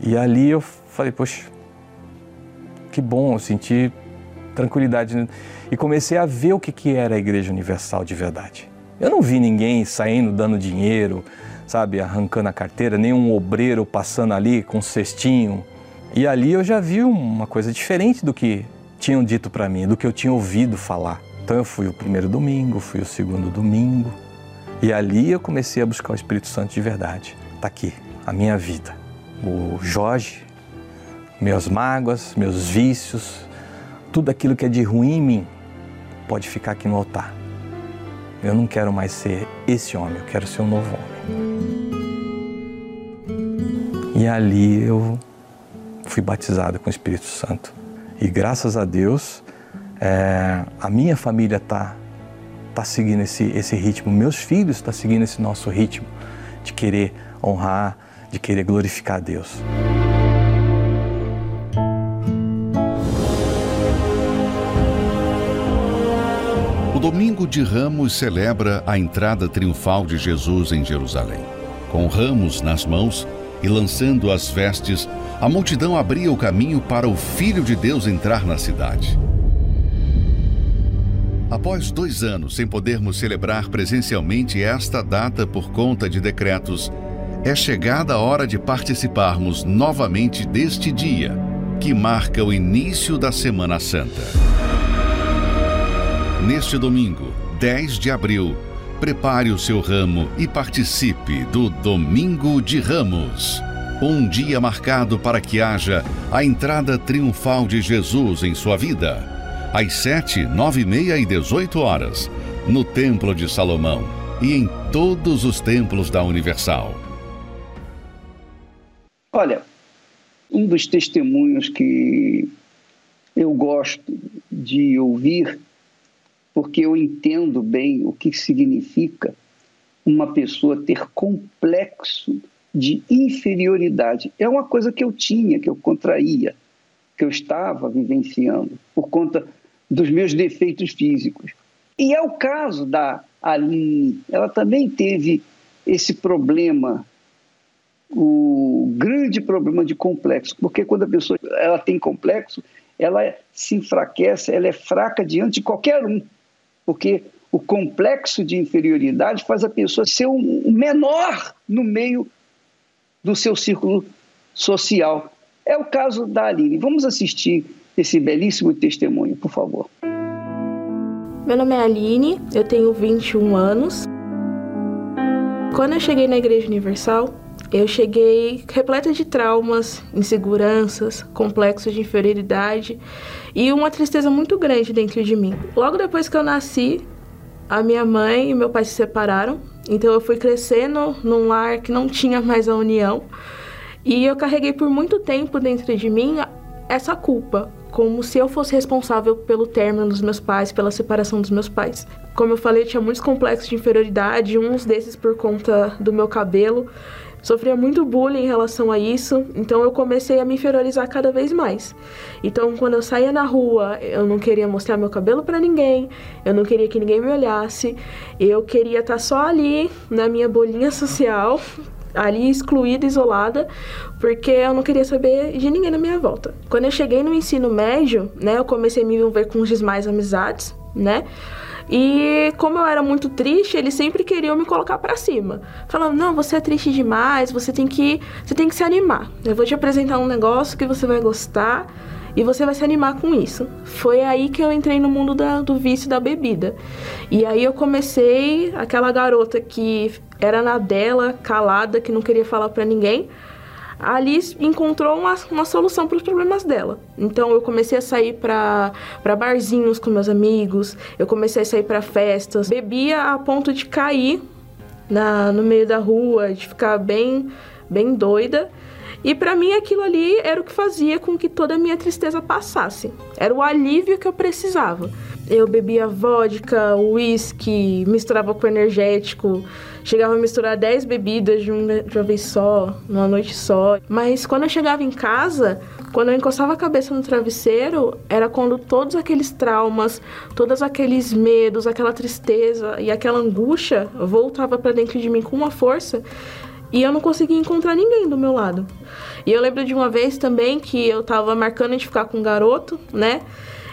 E ali eu falei, poxa, que bom, eu senti tranquilidade. E comecei a ver o que, que era a Igreja Universal de verdade. Eu não vi ninguém saindo dando dinheiro, sabe, arrancando a carteira, nenhum obreiro passando ali com um cestinho. E ali eu já vi uma coisa diferente do que tinham dito para mim, do que eu tinha ouvido falar. Então eu fui o primeiro domingo, fui o segundo domingo, e ali eu comecei a buscar o Espírito Santo de verdade. Está aqui, a minha vida. O Jorge, meus mágoas, meus vícios, tudo aquilo que é de ruim em mim, pode ficar aqui no altar. Eu não quero mais ser esse homem, eu quero ser um novo homem. E ali eu fui batizado com o Espírito Santo. E graças a Deus, é, a minha família está tá seguindo esse, esse ritmo, meus filhos estão tá seguindo esse nosso ritmo de querer honrar, de querer glorificar a Deus. O Domingo de Ramos celebra a entrada triunfal de Jesus em Jerusalém. Com ramos nas mãos e lançando as vestes, a multidão abria o caminho para o Filho de Deus entrar na cidade. Após dois anos sem podermos celebrar presencialmente esta data por conta de decretos, é chegada a hora de participarmos novamente deste dia, que marca o início da Semana Santa. Neste domingo, 10 de abril, prepare o seu ramo e participe do Domingo de Ramos. Um dia marcado para que haja a entrada triunfal de Jesus em sua vida. Às sete, nove e meia e dezoito horas, no Templo de Salomão e em todos os templos da Universal. Olha, um dos testemunhos que eu gosto de ouvir, porque eu entendo bem o que significa uma pessoa ter complexo de inferioridade. É uma coisa que eu tinha, que eu contraía, que eu estava vivenciando por conta dos meus defeitos físicos. E é o caso da Aline, ela também teve esse problema, o grande problema de complexo, porque quando a pessoa ela tem complexo, ela se enfraquece, ela é fraca diante de qualquer um, porque o complexo de inferioridade faz a pessoa ser o menor no meio do seu círculo social. É o caso da Aline. Vamos assistir esse belíssimo testemunho, por favor. Meu nome é Aline, eu tenho 21 anos. Quando eu cheguei na Igreja Universal, eu cheguei repleta de traumas, inseguranças, complexos de inferioridade e uma tristeza muito grande dentro de mim. Logo depois que eu nasci, a minha mãe e meu pai se separaram, então eu fui crescendo num lar que não tinha mais a união. E eu carreguei por muito tempo dentro de mim essa culpa, como se eu fosse responsável pelo término dos meus pais, pela separação dos meus pais. Como eu falei, eu tinha muitos complexos de inferioridade, uns desses por conta do meu cabelo. Sofria muito bullying em relação a isso, então eu comecei a me inferiorizar cada vez mais. Então, quando eu saía na rua, eu não queria mostrar meu cabelo para ninguém, eu não queria que ninguém me olhasse, eu queria estar tá só ali na minha bolinha social, ali excluída, isolada, porque eu não queria saber de ninguém na minha volta. Quando eu cheguei no ensino médio, né, eu comecei a me envolver com os demais amizades, né? E como eu era muito triste, eles sempre queriam me colocar para cima. Falando: "Não, você é triste demais, você tem que, você tem que se animar. Eu vou te apresentar um negócio que você vai gostar e você vai se animar com isso". Foi aí que eu entrei no mundo da, do vício da bebida. E aí eu comecei aquela garota que era na dela, calada, que não queria falar para ninguém Alice encontrou uma, uma solução para os problemas dela. Então eu comecei a sair para barzinhos com meus amigos, eu comecei a sair para festas, bebia a ponto de cair na, no meio da rua, de ficar bem, bem doida. E para mim aquilo ali era o que fazia com que toda a minha tristeza passasse. Era o alívio que eu precisava. Eu bebia vodka, uísque, misturava com energético, chegava a misturar 10 bebidas de uma, de uma vez só, numa noite só. Mas quando eu chegava em casa, quando eu encostava a cabeça no travesseiro, era quando todos aqueles traumas, todos aqueles medos, aquela tristeza e aquela angústia voltava para dentro de mim com uma força e eu não conseguia encontrar ninguém do meu lado. E eu lembro de uma vez também que eu tava marcando de ficar com um garoto, né?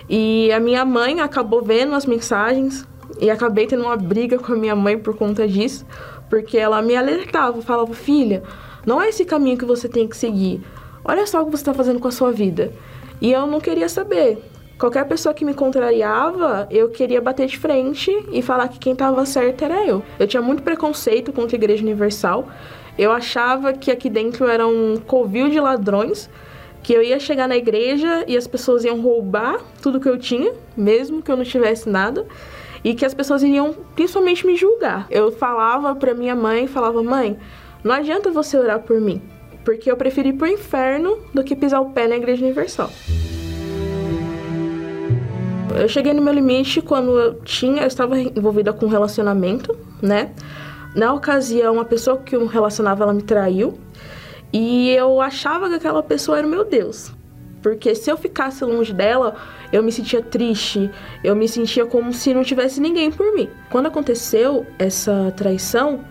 E a minha mãe acabou vendo as mensagens e acabei tendo uma briga com a minha mãe por conta disso, porque ela me alertava, falava: "Filha, não é esse caminho que você tem que seguir. Olha só o que você está fazendo com a sua vida". E eu não queria saber. Qualquer pessoa que me contrariava, eu queria bater de frente e falar que quem estava certo era eu. Eu tinha muito preconceito contra a Igreja Universal. Eu achava que aqui dentro era um covil de ladrões que eu ia chegar na igreja e as pessoas iam roubar tudo que eu tinha, mesmo que eu não tivesse nada, e que as pessoas iriam principalmente me julgar. Eu falava para minha mãe, falava: "Mãe, não adianta você orar por mim, porque eu preferi ir pro inferno do que pisar o pé na Igreja Universal". Eu cheguei no meu limite quando eu tinha, eu estava envolvida com um relacionamento, né? Na ocasião, uma pessoa que eu relacionava, ela me traiu. E eu achava que aquela pessoa era o meu Deus. Porque se eu ficasse longe dela, eu me sentia triste, eu me sentia como se não tivesse ninguém por mim. Quando aconteceu essa traição,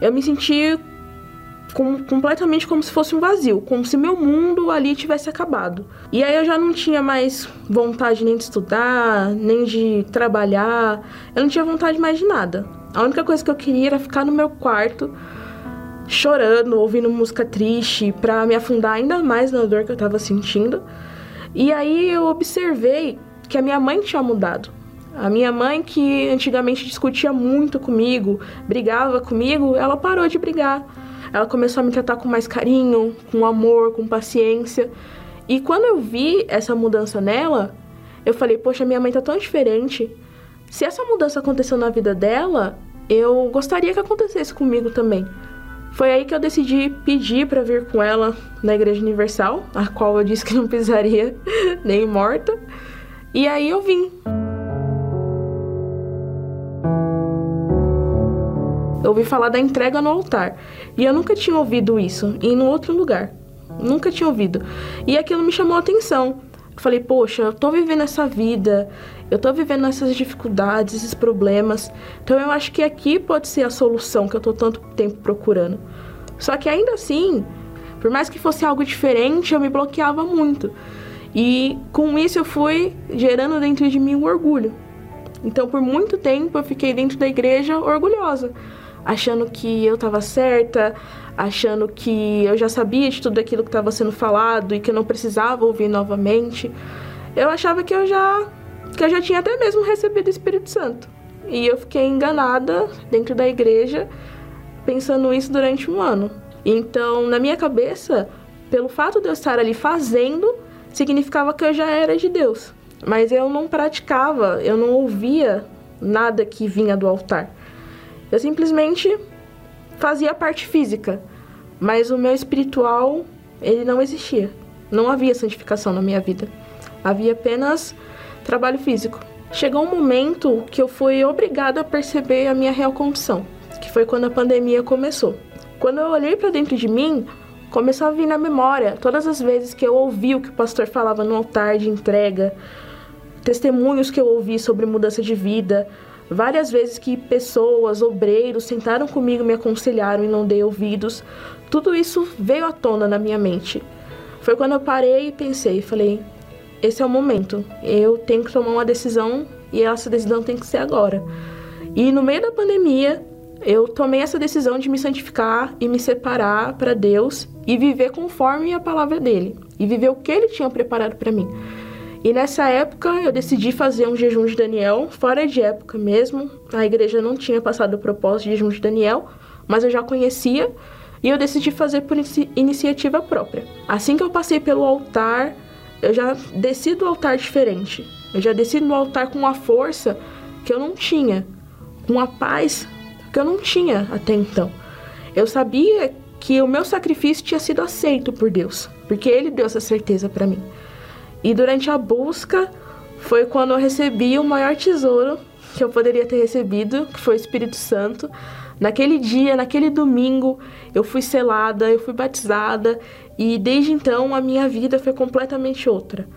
eu me senti com, completamente como se fosse um vazio, como se meu mundo ali tivesse acabado. E aí eu já não tinha mais vontade nem de estudar, nem de trabalhar, eu não tinha vontade mais de nada. A única coisa que eu queria era ficar no meu quarto chorando, ouvindo música triste, para me afundar ainda mais na dor que eu tava sentindo. E aí eu observei que a minha mãe tinha mudado. A minha mãe, que antigamente discutia muito comigo, brigava comigo, ela parou de brigar. Ela começou a me tratar com mais carinho, com amor, com paciência. E quando eu vi essa mudança nela, eu falei: Poxa, minha mãe tá tão diferente. Se essa mudança aconteceu na vida dela, eu gostaria que acontecesse comigo também. Foi aí que eu decidi pedir para vir com ela na Igreja Universal, a qual eu disse que não pisaria nem morta. E aí eu vim. eu ouvi falar da entrega no altar. E eu nunca tinha ouvido isso em outro lugar. Nunca tinha ouvido. E aquilo me chamou a atenção. Falei, poxa, eu tô vivendo essa vida, eu tô vivendo essas dificuldades, esses problemas. Então eu acho que aqui pode ser a solução que eu tô tanto tempo procurando. Só que ainda assim, por mais que fosse algo diferente, eu me bloqueava muito. E com isso eu fui gerando dentro de mim um orgulho. Então por muito tempo eu fiquei dentro da igreja orgulhosa, achando que eu estava certa, achando que eu já sabia de tudo aquilo que estava sendo falado e que eu não precisava ouvir novamente. Eu achava que eu já que eu já tinha até mesmo recebido o Espírito Santo. E eu fiquei enganada dentro da igreja pensando isso durante um ano. Então, na minha cabeça, pelo fato de eu estar ali fazendo, significava que eu já era de Deus. Mas eu não praticava, eu não ouvia nada que vinha do altar. Eu simplesmente fazia a parte física, mas o meu espiritual, ele não existia. Não havia santificação na minha vida. Havia apenas trabalho físico. Chegou um momento que eu fui obrigada a perceber a minha real condição, que foi quando a pandemia começou. Quando eu olhei para dentro de mim, começou a vir na memória todas as vezes que eu ouvi o que o pastor falava no altar de entrega, testemunhos que eu ouvi sobre mudança de vida, várias vezes que pessoas, obreiros, sentaram comigo, me aconselharam e não dei ouvidos. Tudo isso veio à tona na minha mente. Foi quando eu parei e pensei, falei, esse é o momento. Eu tenho que tomar uma decisão e essa decisão tem que ser agora. E no meio da pandemia, eu tomei essa decisão de me santificar e me separar para Deus e viver conforme a palavra dele e viver o que ele tinha preparado para mim. E nessa época eu decidi fazer um jejum de Daniel, fora de época mesmo. A igreja não tinha passado o propósito de jejum de Daniel, mas eu já conhecia e eu decidi fazer por iniciativa própria. Assim que eu passei pelo altar, eu já desci do altar diferente. Eu já desci no altar com uma força que eu não tinha, com a paz que eu não tinha até então. Eu sabia que o meu sacrifício tinha sido aceito por Deus, porque Ele deu essa certeza para mim. E durante a busca foi quando eu recebi o maior tesouro que eu poderia ter recebido, que foi o Espírito Santo. Naquele dia, naquele domingo, eu fui selada, eu fui batizada e desde então a minha vida foi completamente outra.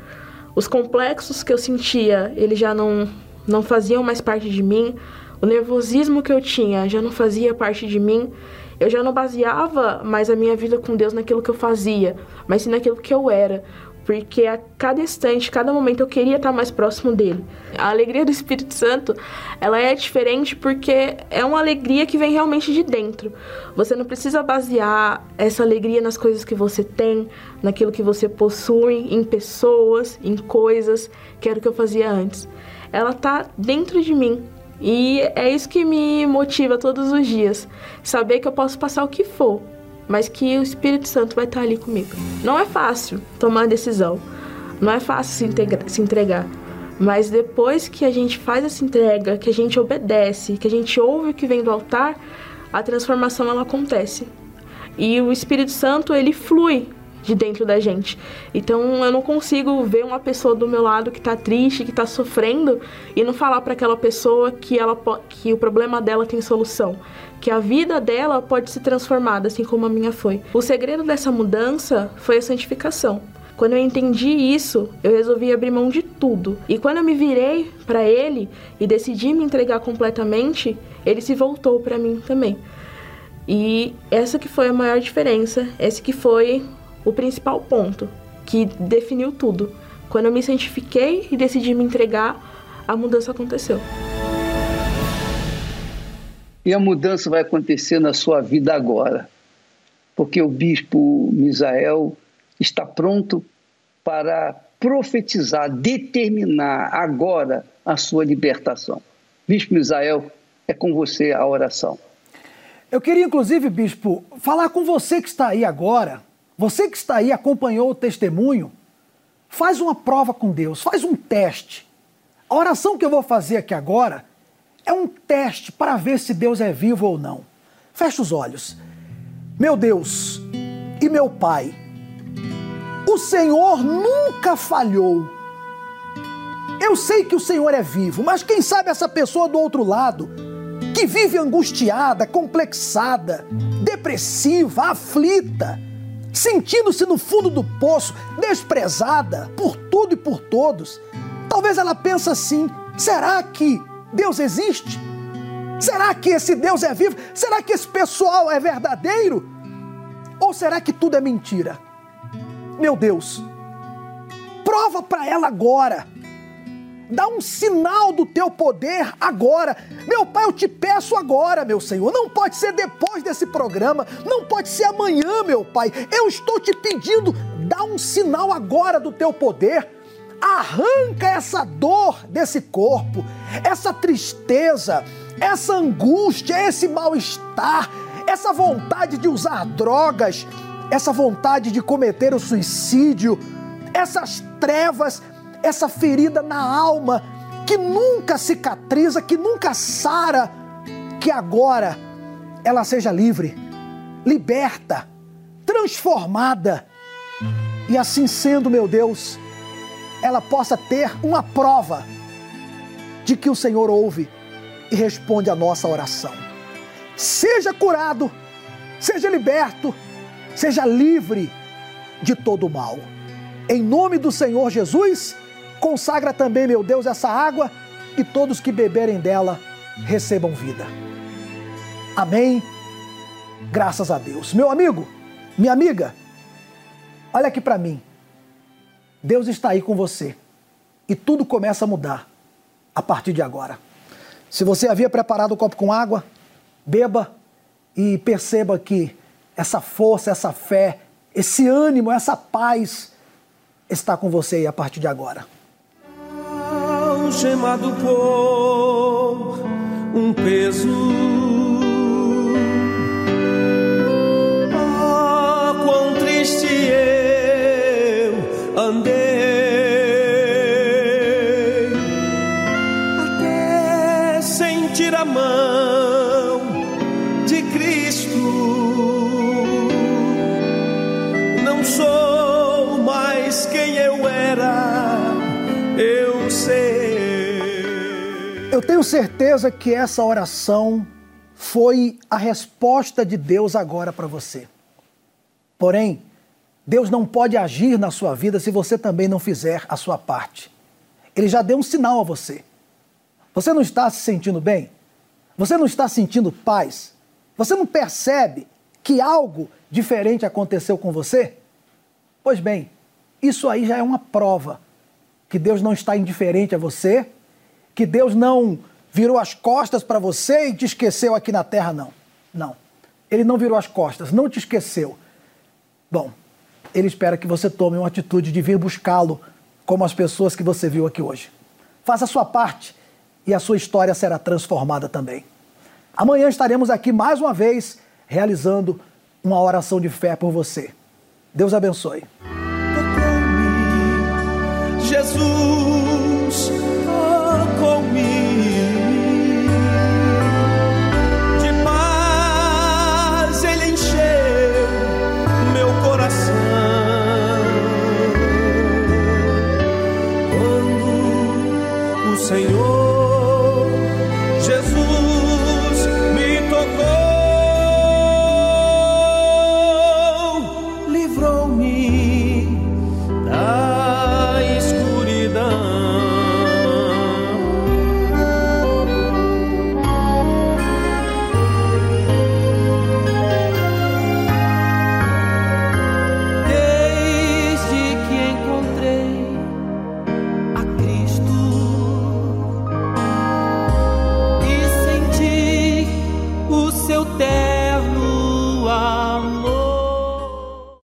Os complexos que eu sentia, eles já não não faziam mais parte de mim. O nervosismo que eu tinha já não fazia parte de mim. Eu já não baseava mais a minha vida com Deus naquilo que eu fazia, mas sim naquilo que eu era porque a cada instante, cada momento eu queria estar mais próximo dele. A alegria do Espírito Santo, ela é diferente porque é uma alegria que vem realmente de dentro. Você não precisa basear essa alegria nas coisas que você tem, naquilo que você possui, em pessoas, em coisas, que era o que eu fazia antes. Ela está dentro de mim. E é isso que me motiva todos os dias. Saber que eu posso passar o que for, mas que o Espírito Santo vai estar ali comigo. Não é fácil tomar decisão, não é fácil se, se entregar, mas depois que a gente faz essa entrega, que a gente obedece, que a gente ouve o que vem do altar, a transformação ela acontece. E o Espírito Santo ele flui de dentro da gente. Então eu não consigo ver uma pessoa do meu lado que está triste, que está sofrendo e não falar para aquela pessoa que ela que o problema dela tem solução, que a vida dela pode se transformar, assim como a minha foi. O segredo dessa mudança foi a santificação. Quando eu entendi isso, eu resolvi abrir mão de tudo. E quando eu me virei para ele e decidi me entregar completamente, ele se voltou para mim também. E essa que foi a maior diferença, esse que foi o principal ponto que definiu tudo. Quando eu me santifiquei e decidi me entregar, a mudança aconteceu. E a mudança vai acontecer na sua vida agora, porque o bispo Misael está pronto para profetizar, determinar agora a sua libertação. Bispo Misael, é com você a oração. Eu queria, inclusive, bispo, falar com você que está aí agora, você que está aí, acompanhou o testemunho, faz uma prova com Deus, faz um teste. A oração que eu vou fazer aqui agora é um teste para ver se Deus é vivo ou não. Feche os olhos. Meu Deus e meu Pai, o Senhor nunca falhou. Eu sei que o Senhor é vivo, mas quem sabe essa pessoa do outro lado que vive angustiada, complexada, depressiva, aflita, sentindo-se no fundo do poço, desprezada por tudo e por todos. Talvez ela pense assim: será que Deus existe? Será que esse Deus é vivo? Será que esse pessoal é verdadeiro? Ou será que tudo é mentira? Meu Deus, prova para ela agora. Dá um sinal do teu poder agora. Meu Pai, eu te peço agora, meu Senhor. Não pode ser depois desse programa, não pode ser amanhã, meu Pai. Eu estou te pedindo, dá um sinal agora do teu poder. Arranca essa dor desse corpo, essa tristeza, essa angústia, esse mal-estar, essa vontade de usar drogas, essa vontade de cometer o suicídio, essas trevas, essa ferida na alma que nunca cicatriza, que nunca sara, que agora ela seja livre, liberta, transformada. E assim sendo, meu Deus, ela possa ter uma prova de que o Senhor ouve e responde a nossa oração. Seja curado, seja liberto, seja livre de todo o mal. Em nome do Senhor Jesus, consagra também, meu Deus, essa água e todos que beberem dela recebam vida. Amém. Graças a Deus. Meu amigo, minha amiga, olha aqui para mim. Deus está aí com você e tudo começa a mudar a partir de agora. Se você havia preparado o copo com água, beba e perceba que essa força, essa fé, esse ânimo, essa paz está com você aí a partir de agora. Por um peso. Andei. Até sentir a mão de Cristo. Não sou mais quem eu era, eu sei. Eu tenho certeza que essa oração foi a resposta de Deus agora para você. Porém, Deus não pode agir na sua vida se você também não fizer a sua parte. Ele já deu um sinal a você. Você não está se sentindo bem? Você não está sentindo paz? Você não percebe que algo diferente aconteceu com você? Pois bem, isso aí já é uma prova que Deus não está indiferente a você, que Deus não virou as costas para você e te esqueceu aqui na terra, não. Não. Ele não virou as costas, não te esqueceu. Bom, ele espera que você tome uma atitude de vir buscá-lo, como as pessoas que você viu aqui hoje. Faça a sua parte e a sua história será transformada também. Amanhã estaremos aqui mais uma vez realizando uma oração de fé por você. Deus abençoe.